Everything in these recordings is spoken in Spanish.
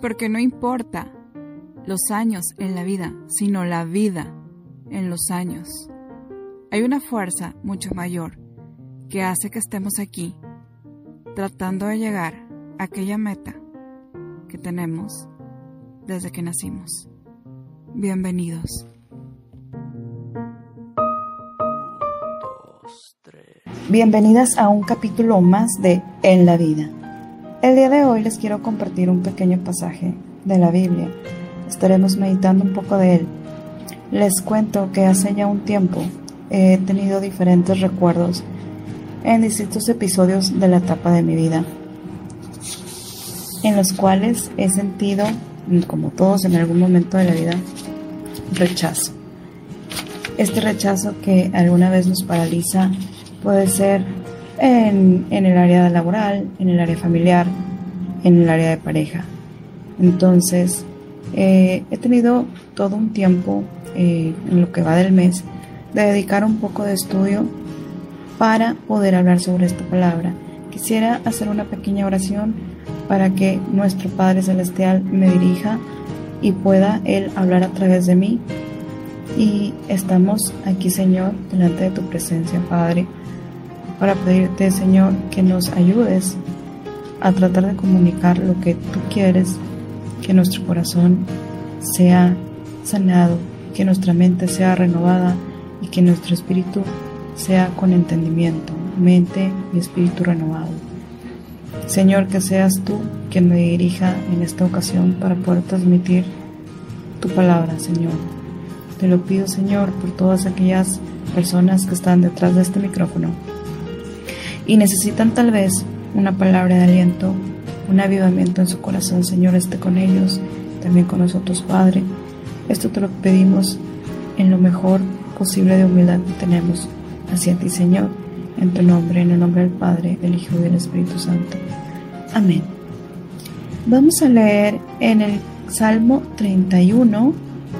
Porque no importa los años en la vida, sino la vida en los años. Hay una fuerza mucho mayor que hace que estemos aquí tratando de llegar a aquella meta que tenemos desde que nacimos. Bienvenidos. Bienvenidas a un capítulo más de En la vida. El día de hoy les quiero compartir un pequeño pasaje de la Biblia. Estaremos meditando un poco de él. Les cuento que hace ya un tiempo he tenido diferentes recuerdos en distintos episodios de la etapa de mi vida, en los cuales he sentido, como todos en algún momento de la vida, rechazo. Este rechazo que alguna vez nos paraliza puede ser en, el área laboral, en el área familiar, en el área de pareja. Entonces, eh, he tenido todo un tiempo, eh, en lo que va del mes, de dedicar un poco de estudio para poder hablar sobre esta palabra. Quisiera hacer una pequeña oración para que nuestro Padre Celestial me dirija y pueda Él hablar a través de mí. Y estamos aquí, Señor, delante de tu presencia, Padre para pedirte, Señor, que nos ayudes a tratar de comunicar lo que tú quieres, que nuestro corazón sea sanado, que nuestra mente sea renovada y que nuestro espíritu sea con entendimiento, mente y espíritu renovado. Señor, que seas tú quien me dirija en esta ocasión para poder transmitir tu palabra, Señor. Te lo pido, Señor, por todas aquellas personas que están detrás de este micrófono y necesitan tal vez una palabra de aliento, un avivamiento en su corazón, Señor, esté con ellos, también con nosotros, Padre. Esto te lo pedimos en lo mejor posible de humildad que tenemos hacia ti, Señor, en tu nombre, en el nombre del Padre, del Hijo y del Espíritu Santo. Amén. Vamos a leer en el Salmo 31,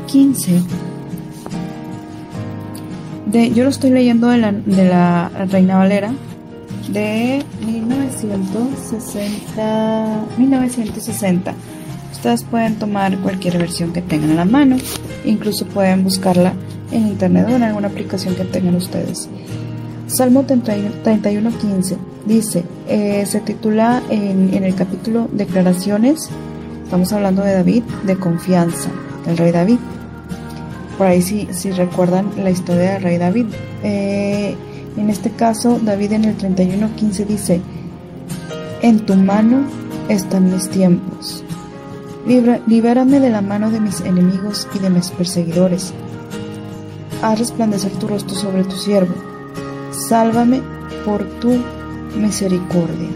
15. De, yo lo estoy leyendo de la, de la Reina Valera, de 1960, 1960. Ustedes pueden tomar cualquier versión que tengan a la mano, incluso pueden buscarla en internet o en alguna aplicación que tengan ustedes. Salmo 31.15 dice, eh, se titula en, en, el capítulo Declaraciones, estamos hablando de David, de confianza, del rey David. Por ahí si, si recuerdan la historia del rey David. Eh, en este caso, David en el 31.15 dice, En tu mano están mis tiempos. libérame de la mano de mis enemigos y de mis perseguidores. Haz resplandecer tu rostro sobre tu siervo. Sálvame por tu misericordia.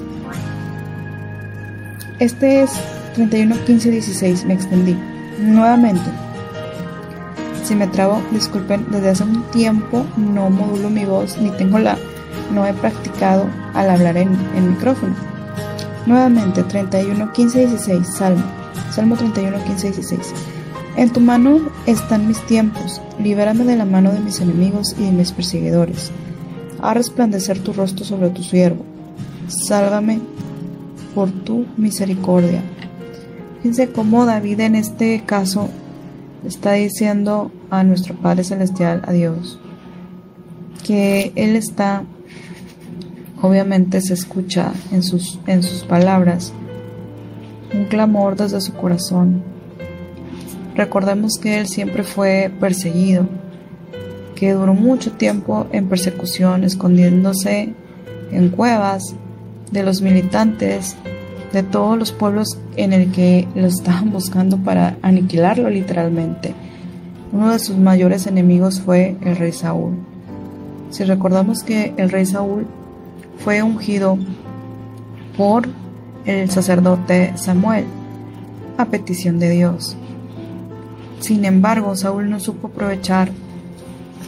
Este es 31, 16. Me extendí. Nuevamente, si me trabo, disculpen, desde hace un tiempo no modulo mi voz ni tengo la, no he practicado al hablar en, en micrófono. Nuevamente, 31, 15, 16, Salmo. Salmo 31, 15, 16. En tu mano están mis tiempos, libérame de la mano de mis enemigos y de mis perseguidores. Haz resplandecer tu rostro sobre tu siervo. Sálvame por tu misericordia. Fíjense cómo David en este caso está diciendo a nuestro Padre Celestial, a Dios, que Él está, obviamente se escucha en sus, en sus palabras, un clamor desde su corazón. Recordemos que Él siempre fue perseguido, que duró mucho tiempo en persecución, escondiéndose en cuevas de los militantes de todos los pueblos en el que lo estaban buscando para aniquilarlo literalmente. Uno de sus mayores enemigos fue el rey Saúl. Si recordamos que el rey Saúl fue ungido por el sacerdote Samuel a petición de Dios. Sin embargo, Saúl no supo aprovechar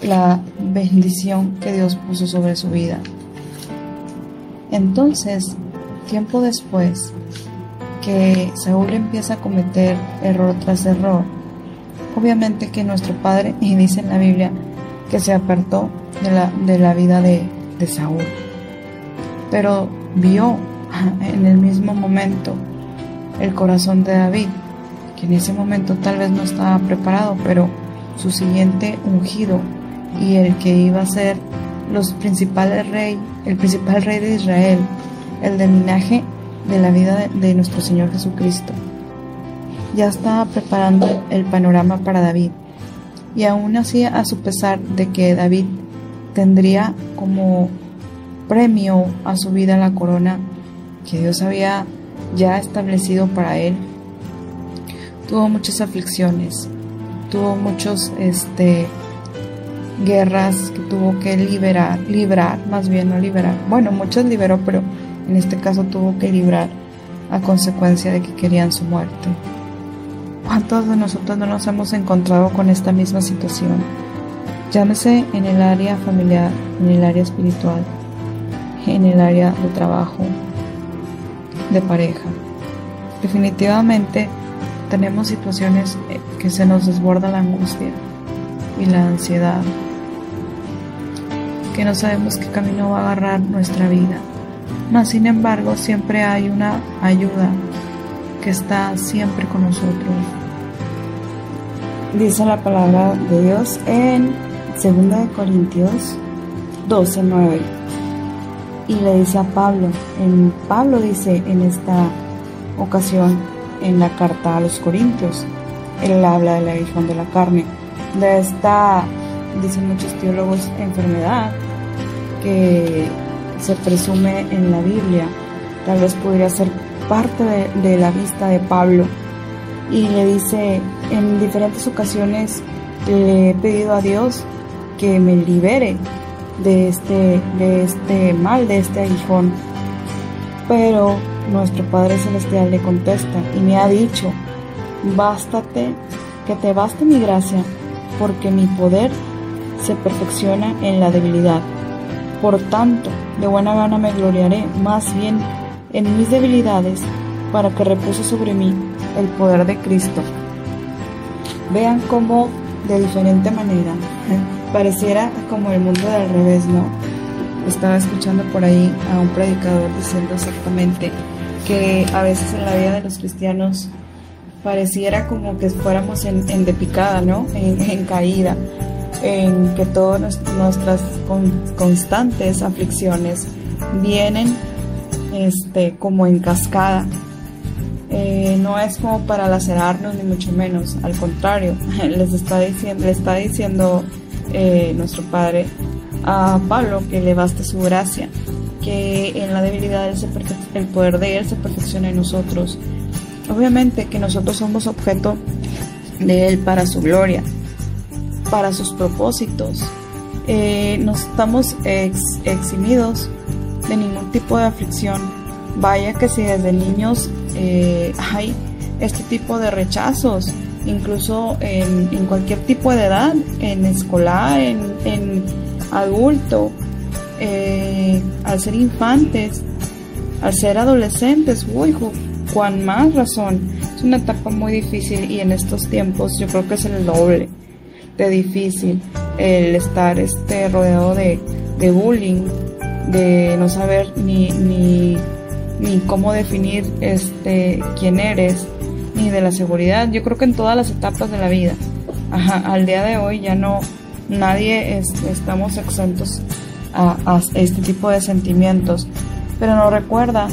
la bendición que Dios puso sobre su vida. Entonces, tiempo después que Saúl empieza a cometer error tras error, obviamente que nuestro padre, y dice en la Biblia, que se apartó de la, de la vida de, de Saúl, pero vio en el mismo momento el corazón de David que en ese momento tal vez no estaba preparado, pero su siguiente ungido y el que iba a ser los principales rey, el principal rey de Israel, el de linaje de la vida de nuestro Señor Jesucristo. Ya estaba preparando el panorama para David, y aún así a su pesar de que David tendría como premio a su vida la corona que Dios había ya establecido para él, tuvo muchas aflicciones, tuvo muchos este guerras que tuvo que liberar, librar, más bien no liberar. Bueno, muchos liberó, pero en este caso tuvo que librar a consecuencia de que querían su muerte. ¿Cuántos de nosotros no nos hemos encontrado con esta misma situación? Llámese en el área familiar, en el área espiritual, en el área de trabajo, de pareja. Definitivamente tenemos situaciones eh, que se nos desborda la angustia y la ansiedad, que no sabemos qué camino va a agarrar nuestra vida. Mas, sin embargo, siempre hay una ayuda que está siempre con nosotros. Dice la palabra de Dios en 2 Corintios 12, 9. Y le dice a Pablo, en Pablo dice en esta ocasión en la carta a los Corintios, él habla de la visión de la carne, de esta, dicen muchos teólogos, enfermedad que se presume en la Biblia, tal vez podría ser parte de, la vista de Pablo. Y le dice, en diferentes ocasiones le he pedido a Dios que me libere de este, de este mal, de este aguijón. Pero nuestro Padre Celestial le contesta y me ha dicho, bástate, que te baste mi gracia, porque mi poder se perfecciona en la debilidad. Por tanto, de buena gana me gloriaré más bien en mis debilidades, para que repose sobre mí el poder de Cristo. Vean cómo de diferente manera pareciera como el mundo del revés, ¿no? Estaba escuchando por ahí a un predicador diciendo exactamente que a veces en la vida de los cristianos pareciera como que fuéramos en, en de picada, ¿no? En, caída, en que todas nuestras constantes aflicciones vienen este, como en cascada. Eh, no es como para lacerarnos ni mucho menos, al contrario, les está diciendo, le está diciendo eh, nuestro Padre a Pablo que le baste su gracia, que en la debilidad el poder de Él se perfecciona en nosotros. Obviamente que nosotros somos objeto de Él para su gloria, para sus propósitos. Eh, no estamos eximidos de ningún tipo de aflicción. Vaya que si desde niños eh, hay este tipo de rechazos, incluso en, cualquier tipo de edad, en escolar, en, adulto, eh, al ser infantes, al ser adolescentes, uy, cuán más razón. Es una etapa muy difícil y en estos tiempos yo creo que es el doble de difícil el estar este, rodeado de, de bullying, de no saber ni, ni, ni cómo definir este, quién eres, ni de la seguridad. Yo creo que en todas las etapas de la vida. al día de hoy ya no, nadie estamos exentos a, este tipo de sentimientos. Pero nos recuerda,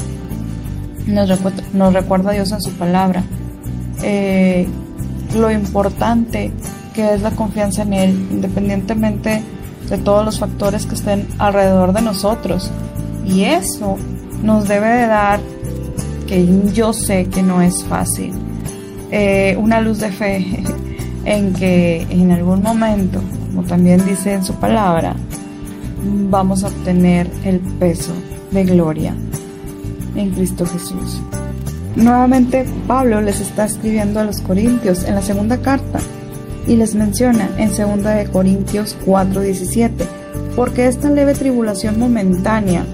nos recuerda, nos recuerda Dios en su palabra, eh, lo importante que es la confianza en Él, independientemente de todos los factores que estén alrededor de nosotros. Y eso nos debe de dar, que yo sé que no es fácil, eh, una luz de fe en que en algún momento, como también dice en su palabra, vamos a obtener el peso de gloria en Cristo Jesús. Nuevamente Pablo les está escribiendo a los Corintios en la segunda carta y les menciona en 2 Corintios 4:17, porque esta leve tribulación momentánea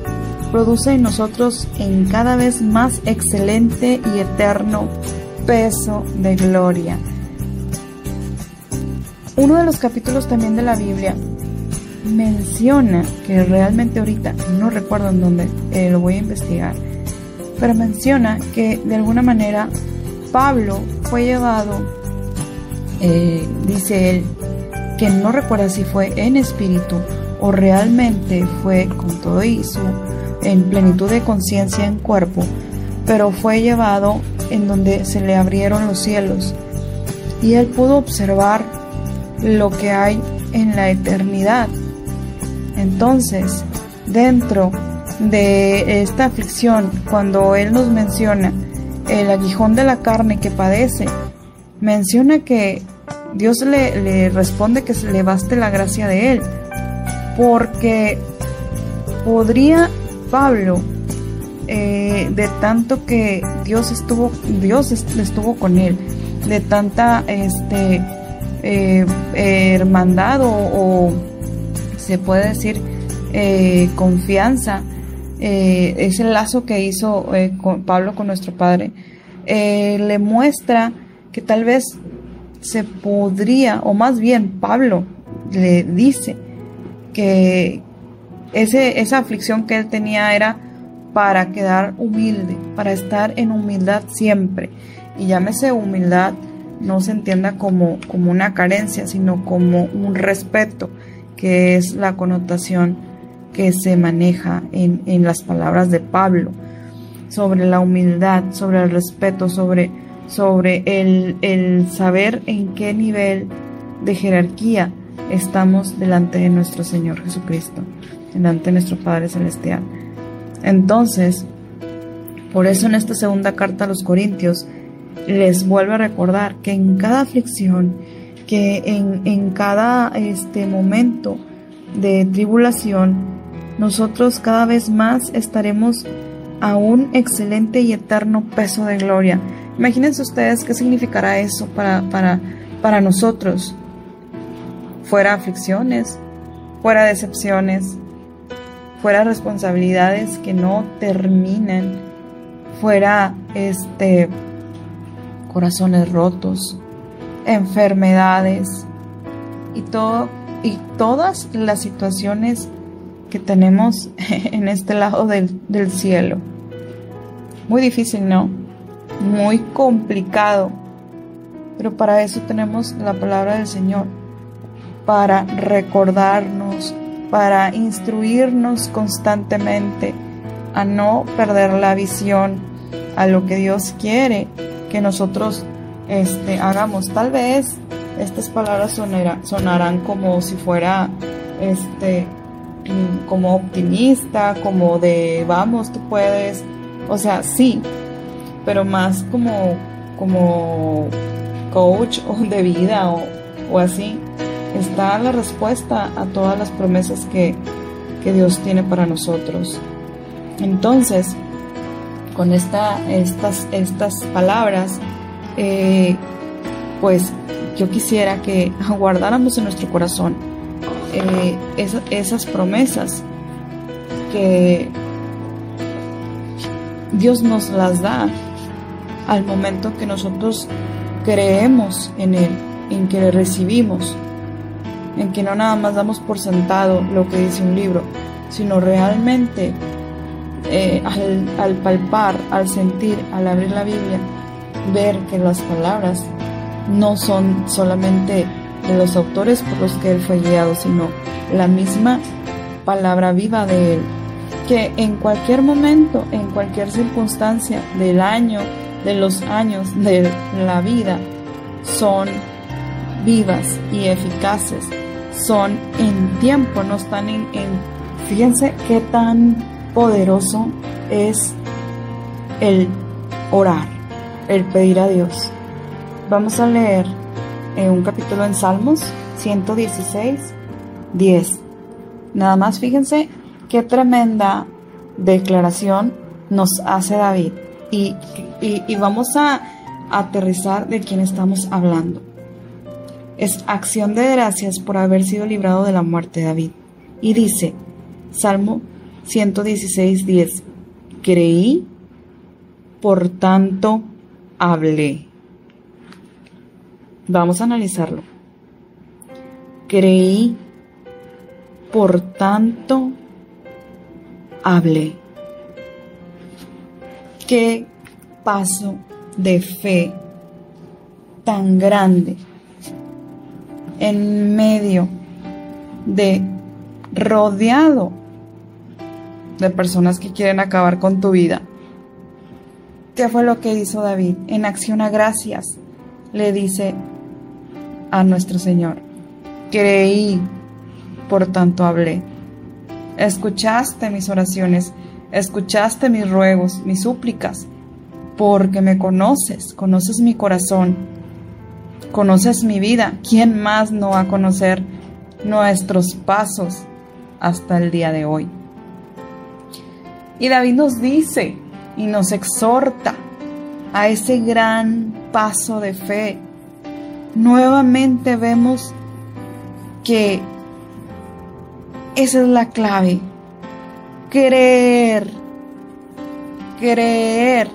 produce en nosotros en cada vez más excelente y eterno peso de gloria. Uno de los capítulos también de la Biblia menciona que realmente ahorita no recuerdo en dónde, eh, lo voy a investigar, pero menciona que de alguna manera Pablo fue llevado, eh, dice él, que no recuerda si fue en espíritu o realmente fue con todo y su en plenitud de conciencia en cuerpo, pero fue llevado en donde se le abrieron los cielos y él pudo observar lo que hay en la eternidad. Entonces, dentro de esta aflicción, cuando él nos menciona el aguijón de la carne que padece, menciona que Dios le, responde que se le baste la gracia de él, porque podría Pablo, eh, de tanto que Dios estuvo, Dios estuvo con él, de tanta este, eh, hermandad o, se puede decir eh, confianza, ese lazo que hizo con Pablo con nuestro Padre, le muestra que tal vez se podría, o más bien Pablo le dice que ese, esa aflicción que él tenía era para quedar humilde, para estar en humildad siempre. Y llámese humildad, no se entienda como, como una carencia, sino como un respeto, que es la connotación que se maneja en, en las palabras de Pablo, sobre la humildad, sobre el respeto, sobre sobre el, saber en qué nivel de jerarquía estamos delante de nuestro Señor Jesucristo, delante de nuestro Padre Celestial. Entonces, por eso en esta segunda carta a los Corintios les vuelvo a recordar que en cada aflicción, que en, en cada este momento de tribulación, nosotros cada vez más estaremos a un excelente y eterno peso de gloria Imagínense ustedes qué significará eso para, para, para nosotros. Fuera aflicciones, fuera decepciones, fuera responsabilidades que no terminan, fuera este corazones rotos, enfermedades y todo y todas las situaciones que tenemos en este lado del, del cielo. Muy difícil, ¿no? Muy complicado. Pero para eso tenemos la palabra del Señor, para recordarnos, para instruirnos constantemente a no perder la visión a lo que Dios quiere que nosotros este, hagamos. Tal vez estas palabras sonarán como si fuera este, como optimista, como de vamos, tú puedes. O sea, sí, pero más como, como coach o de vida o, así, está la respuesta a todas las promesas que, Dios tiene para nosotros. Entonces, con esta, estas, estas palabras, eh, pues yo quisiera que guardáramos en nuestro corazón eh, esas promesas que Dios nos las da al momento que nosotros creemos en Él, en que le recibimos, en que no nada más damos por sentado lo que dice un libro, sino realmente eh, al, palpar, al sentir, al abrir la Biblia, ver que las palabras no son solamente de los autores por los que Él fue guiado, sino la misma palabra viva de Él, que en cualquier momento, en cualquier circunstancia del año, de los años de la vida son vivas y eficaces, son en tiempo, no están en, Fíjense qué tan poderoso es el orar, el pedir a Dios. Vamos a leer en un capítulo en Salmos 116, 10. Nada más fíjense qué tremenda declaración nos hace David y, vamos a aterrizar de quién estamos hablando. Es acción de gracias por haber sido librado de la muerte de David. Y dice, Salmo 116, 10, creí, por tanto hablé. Vamos a analizarlo. Creí, por tanto hablé qué paso de fe tan grande en medio de rodeado de personas que quieren acabar con tu vida. ¿Qué fue lo que hizo David? En acción a gracias le dice a nuestro Señor, creí, por tanto hablé. Escuchaste mis oraciones, escuchaste mis ruegos, mis súplicas, porque me conoces, conoces mi corazón, conoces mi vida. ¿Quién más no va a conocer nuestros pasos hasta el día de hoy? Y David nos dice y nos exhorta a ese gran paso de fe. Nuevamente vemos que esa es la clave. Creer. Creer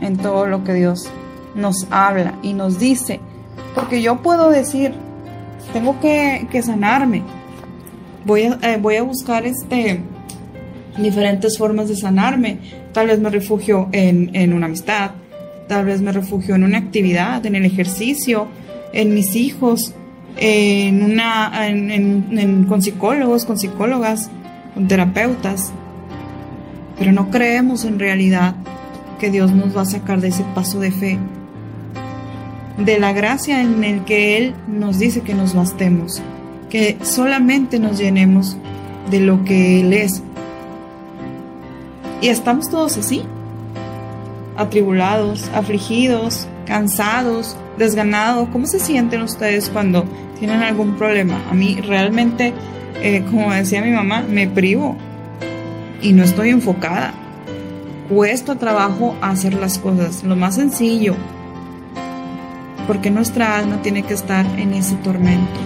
en todo lo que Dios nos habla y nos dice. Porque yo puedo decir, tengo que, sanarme. Voy a, eh, voy a buscar este diferentes formas de sanarme. Tal vez me refugio en, una amistad, tal vez me refugio en una actividad, en el ejercicio, en mis hijos, en una, con psicólogos, con psicólogas, con terapeutas. Pero no creemos en realidad que Dios nos va a sacar de ese paso de fe, de la gracia en el que Él nos dice que nos bastemos, que solamente nos llenemos de lo que Él es, y estamos todos así, atribulados, afligidos, cansados, desganados. ¿Cómo se sienten ustedes cuando tienen algún problema? A mí realmente, eh, como decía mi mamá, me privo y no estoy enfocada. Cuesta trabajo hacer las cosas, lo más sencillo, porque nuestra alma tiene que estar en ese tormento.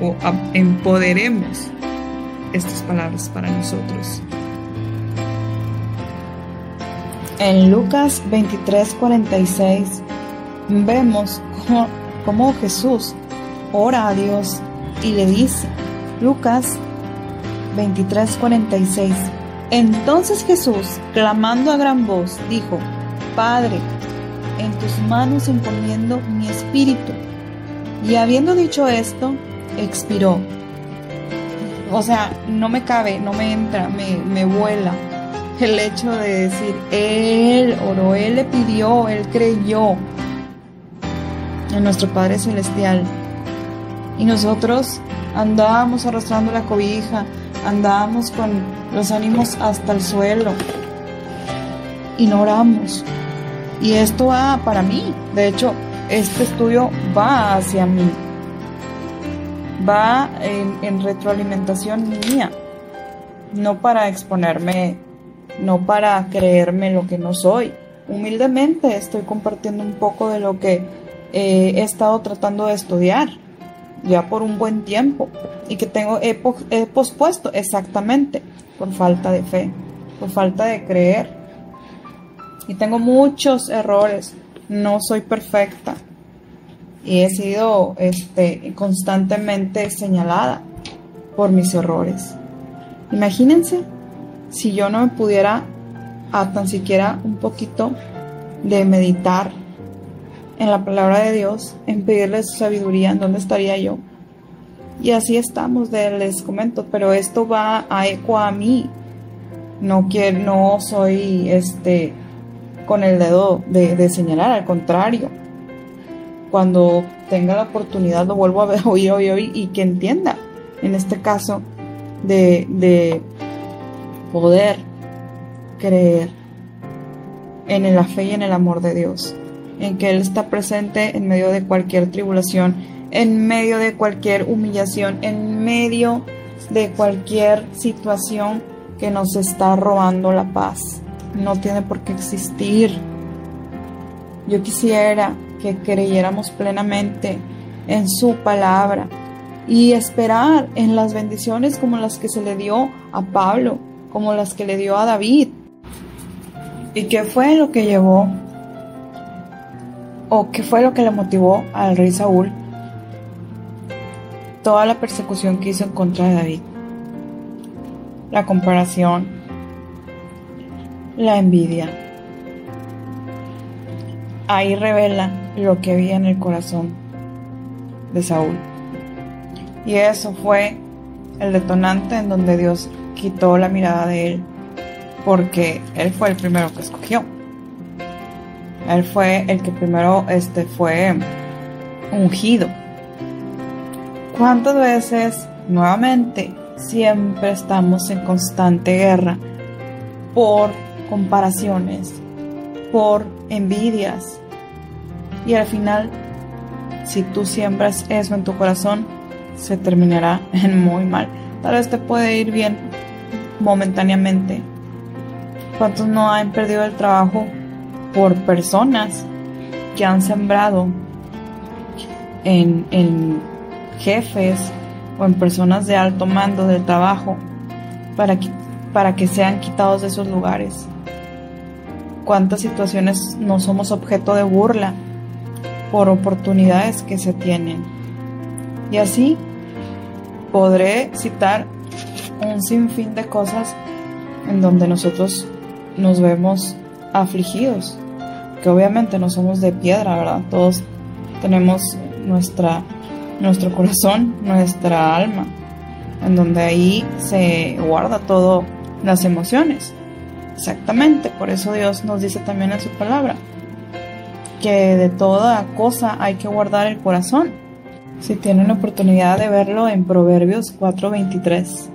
O empoderemos estas palabras para nosotros. En Lucas 23:46 vemos cómo, Jesús ora a Dios y le dice, Lucas 23:46, entonces Jesús, clamando a gran voz, dijo, Padre, en tus manos encomiendo mi espíritu. Y habiendo dicho esto, expiró. O sea, no me cabe, no me entra, me, me vuela el hecho de decir, Él oró, Él le pidió, Él creyó en nuestro Padre Celestial. Y nosotros andábamos arrastrando la cobija, andábamos con los ánimos hasta el suelo y no oramos. Y esto va para mí. De hecho, este estudio va hacia mí. Va en, en retroalimentación mía. No para exponerme no para creerme lo que no soy. Humildemente estoy compartiendo un poco de lo que eh, he estado tratando de estudiar ya por un buen tiempo y que tengo he, pospuesto exactamente por falta de fe, por falta de creer. Y tengo muchos errores, no soy perfecta y he sido este, constantemente señalada por mis errores. Imagínense si yo no me pudiera a tan siquiera un poquito de meditar en la palabra de Dios, en pedirle su sabiduría, ¿en dónde estaría yo? Y así estamos, les comento, pero esto va a eco a mí. No quiero, no soy este con el dedo de, señalar, al contrario. Cuando tenga la oportunidad lo vuelvo a oír, oír, oír y que entienda, en este caso, de poder creer en la fe y en el amor de Dios, en que Él está presente en medio de cualquier tribulación, en medio de cualquier humillación, en medio de cualquier situación que nos está robando la paz. No tiene por qué existir. Yo quisiera que creyéramos plenamente en su palabra y esperar en las bendiciones como las que se le dio a Pablo, como las que le dio a David. ¿Y qué fue lo que llevó o qué fue lo que le motivó al rey Saúl toda la persecución que hizo en contra de David? La comparación, la envidia. Ahí revela lo que había en el corazón de Saúl. Y eso fue el detonante en donde Dios quitó la mirada de él, porque él fue el primero que escogió. Él fue el que primero este, fue ungido. ¿Cuántas veces nuevamente siempre estamos en constante guerra por comparaciones, por envidias? Y al final, si tú siembras eso en tu corazón, se terminará en muy mal. Tal vez te puede ir bien momentáneamente. ¿Cuántos no han perdido el trabajo por personas que han sembrado en, en jefes o en personas de alto mando del trabajo para que, para que sean quitados de esos lugares? ¿Cuántas situaciones no somos objeto de burla por oportunidades que se tienen? Y así podré citar un sinfín de cosas en donde nosotros nos vemos afligidos, que obviamente no somos de piedra, ¿verdad? Todos tenemos nuestra, nuestro corazón, nuestra alma, en donde ahí se guarda todo las emociones. Exactamente, por eso Dios nos dice también en su palabra que de toda cosa hay que guardar el corazón. Si tienen la oportunidad de verlo en Proverbios 4:23.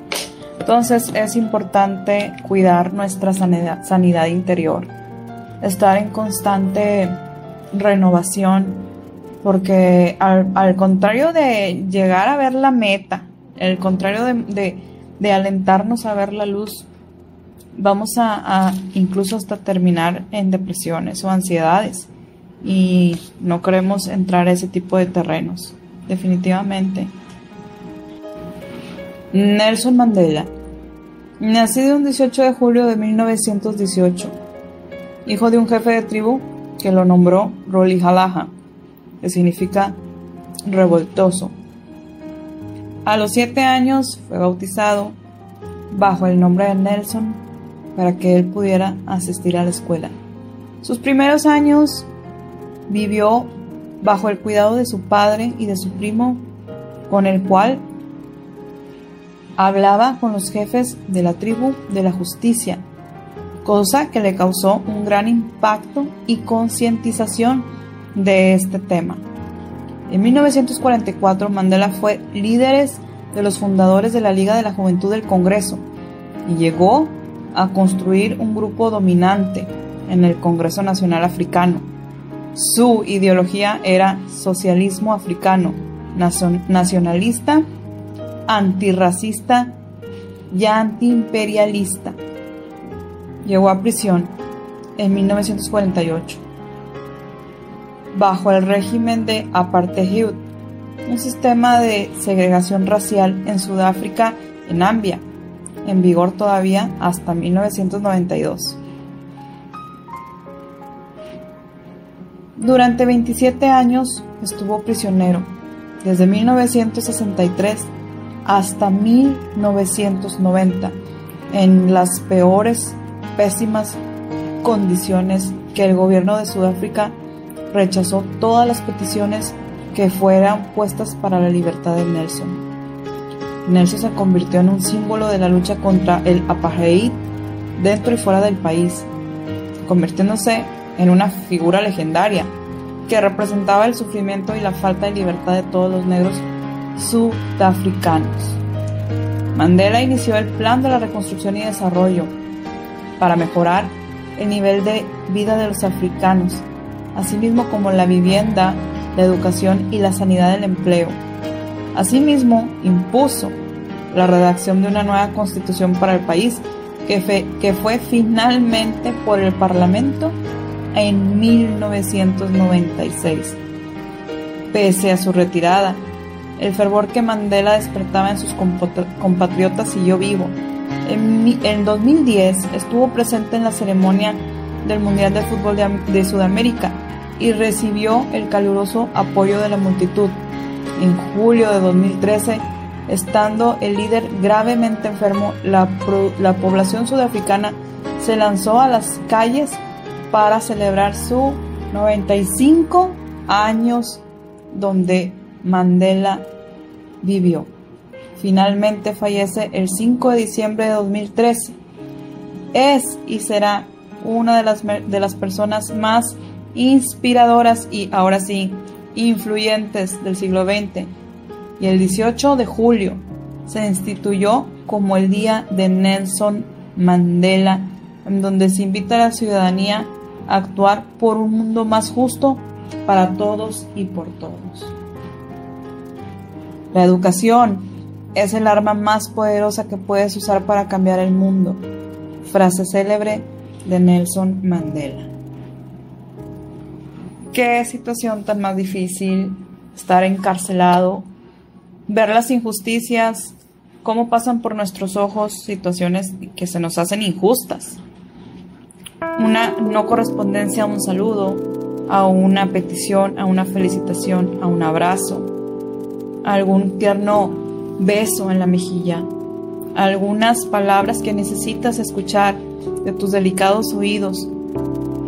Entonces es importante cuidar nuestra sanidad, sanidad interior, estar en constante renovación, porque al, contrario de llegar a ver la meta, el contrario de, alentarnos a ver la luz, vamos a, incluso hasta terminar en depresiones o ansiedades. Y no queremos entrar a ese tipo de terrenos, definitivamente. Nelson Mandela, nacido un 18 de julio de 1918, hijo de un jefe de tribu que lo nombró Rolihalaha, que significa revoltoso. A los siete años fue bautizado bajo el nombre de Nelson para que él pudiera asistir a la escuela. Sus primeros años vivió bajo el cuidado de su padre y de su primo, con el cual hablaba con los jefes de la tribu de la justicia, cosa que le causó un gran impacto y concientización de este tema. En 1944 Mandela fue líder de los fundadores de la Liga de la Juventud del Congreso y llegó a construir un grupo dominante en el Congreso Nacional Africano. Su ideología era socialismo africano, nacionalista antirracista y antiimperialista. Llegó a prisión en 1948 bajo el régimen de apartheid, un sistema de segregación racial en Sudáfrica en Nambia, en vigor todavía hasta 1992. Durante 27 años estuvo prisionero, desde 1963 hasta 1990 en las peores, pésimas condiciones que el gobierno de Sudáfrica rechazó todas las peticiones que fueran puestas para la libertad de Nelson. Nelson se convirtió en un símbolo de la lucha contra el apartheid dentro y fuera del país, convirtiéndose en una figura legendaria que representaba el sufrimiento y la falta de libertad de todos los negros sudafricanos. Mandela inició el plan de la reconstrucción y desarrollo para mejorar el nivel de vida de los africanos, asimismo como la vivienda, la educación y la sanidad del empleo. Asimismo, impuso la redacción de una nueva constitución para el país que, que fue finalmente por el Parlamento en 1996. Pese a su retirada, el fervor que Mandela despertaba en sus compatriotas siguió vivo. En, 2010 estuvo presente en la ceremonia del Mundial de Fútbol de, Sudamérica y recibió el caluroso apoyo de la multitud. En julio de 2013, estando el líder gravemente enfermo, la, la población sudafricana se lanzó a las calles para celebrar su 95 años donde Mandela vivió. Finalmente fallece el 5 de diciembre de 2013. Es y será una de las, de las personas más inspiradoras y ahora sí influyentes del siglo XX. Y el 18 de julio se instituyó como el Día de Nelson Mandela, en donde se invita a la ciudadanía a actuar por un mundo más justo para todos y por todos. La educación es el arma más poderosa que puedes usar para cambiar el mundo. Frase célebre de Nelson Mandela. Qué situación tan más difícil estar encarcelado, ver las injusticias, cómo pasan por nuestros ojos situaciones que se nos hacen injustas. Una no correspondencia a un saludo, a una petición, a una felicitación, a un abrazo, algún tierno beso en la mejilla, algunas palabras que necesitas escuchar de tus delicados oídos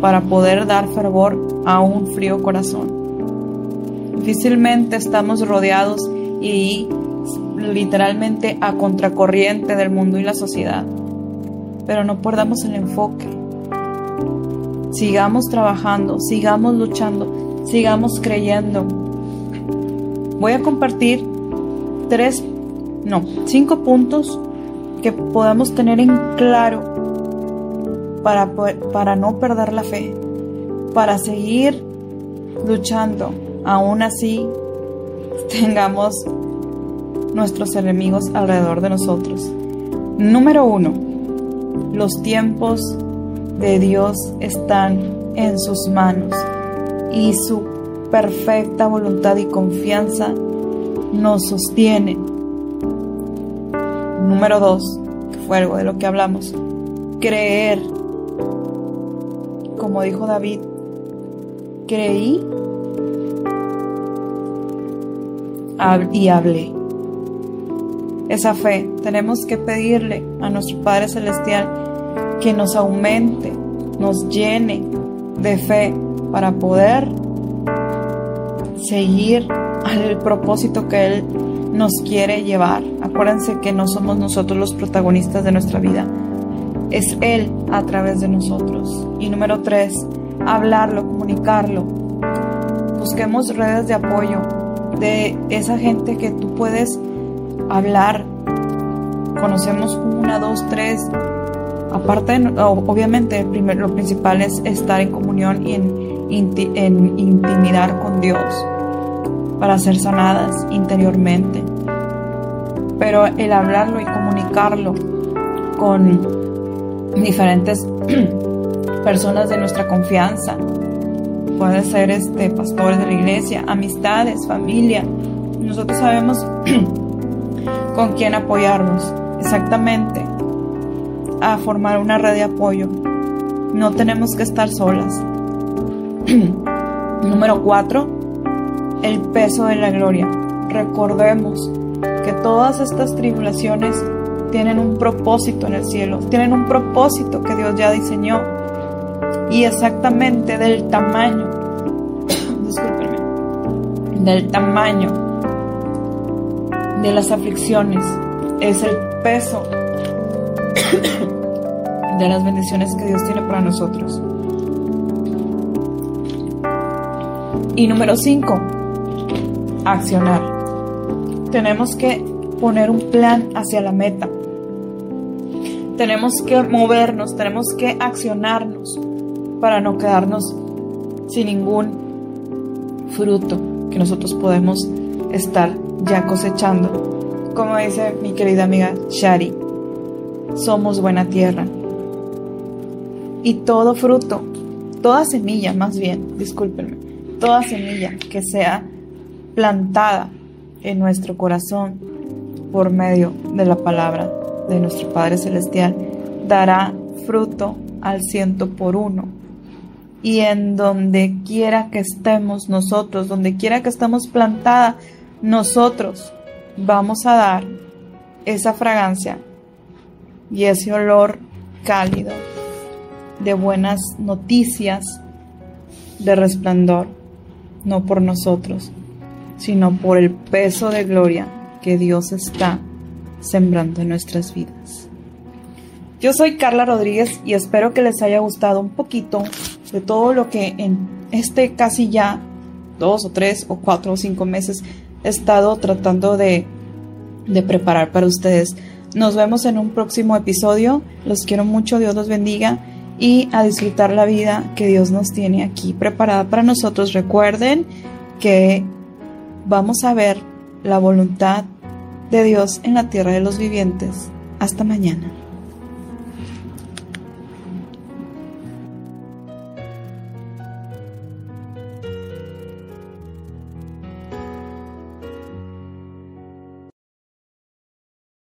para poder dar fervor a un frío corazón. Difícilmente estamos rodeados y literalmente a contracorriente del mundo y la sociedad. Pero no perdamos el enfoque. Sigamos trabajando, sigamos luchando, sigamos creyendo. Voy a compartir tres, no, cinco puntos que podamos tener en claro para, para no perder la fe, para seguir luchando. Aún así, tengamos nuestros enemigos alrededor de nosotros. Número uno, los tiempos de Dios están en sus manos y su perfecta voluntad y confianza nos sostiene. Número dos, que fue algo de lo que hablamos, creer. Como dijo David, creí y hablé esa fe. Tenemos que pedirle a nuestro Padre Celestial que nos aumente, nos llene de fe para poder seguir al propósito que Él nos quiere llevar. Acuérdense que no somos nosotros los protagonistas de nuestra vida, es Él a través de nosotros. Y número tres, hablarlo, comunicarlo. Busquemos redes de apoyo de esa gente que tú puedes hablar. Conocemos una, dos, tres. Aparte, obviamente, lo principal es estar en comunión y en, en intimidar con Dios para ser sanadas interiormente. Pero el hablarlo y comunicarlo con diferentes personas de nuestra confianza, puede ser este pastores de la iglesia, amistades, familia. Nosotros sabemos con quién apoyarnos. Exactamente. A formar una red de apoyo. No tenemos que estar solas. Número 4. El peso de la gloria. Recordemos que todas estas tribulaciones tienen un propósito en el cielo, tienen un propósito que Dios ya diseñó y exactamente del tamaño, discúlpenme, del tamaño de las aflicciones es el peso de las bendiciones que Dios tiene para nosotros. Y número 5, accionar. Tenemos que poner un plan hacia la meta. Tenemos que movernos, tenemos que accionarnos para no quedarnos sin ningún fruto que nosotros podemos estar ya cosechando. Como dice mi querida amiga Shari, somos buena tierra. Y todo fruto, toda semilla más bien, discúlpenme, toda semilla que sea plantada en nuestro corazón por medio de la palabra de nuestro Padre Celestial, dará fruto al ciento por uno. Y en donde quiera que estemos nosotros, donde quiera que estemos plantada nosotros vamos a dar esa fragancia y ese olor cálido de buenas noticias, de resplandor. no por nosotros, sino por el peso de gloria que Dios está sembrando en nuestras vidas. Yo soy Carla Rodríguez y espero que les haya gustado un poquito de todo lo que en este casi ya dos o tres o cuatro o cinco meses he estado tratando de, de preparar para ustedes. Nos vemos en un próximo episodio. Los quiero mucho, Dios los bendiga y a disfrutar la vida que Dios nos tiene aquí preparada para nosotros. Recuerden que vamos a ver la voluntad de Dios en la tierra de los vivientes. Hasta mañana.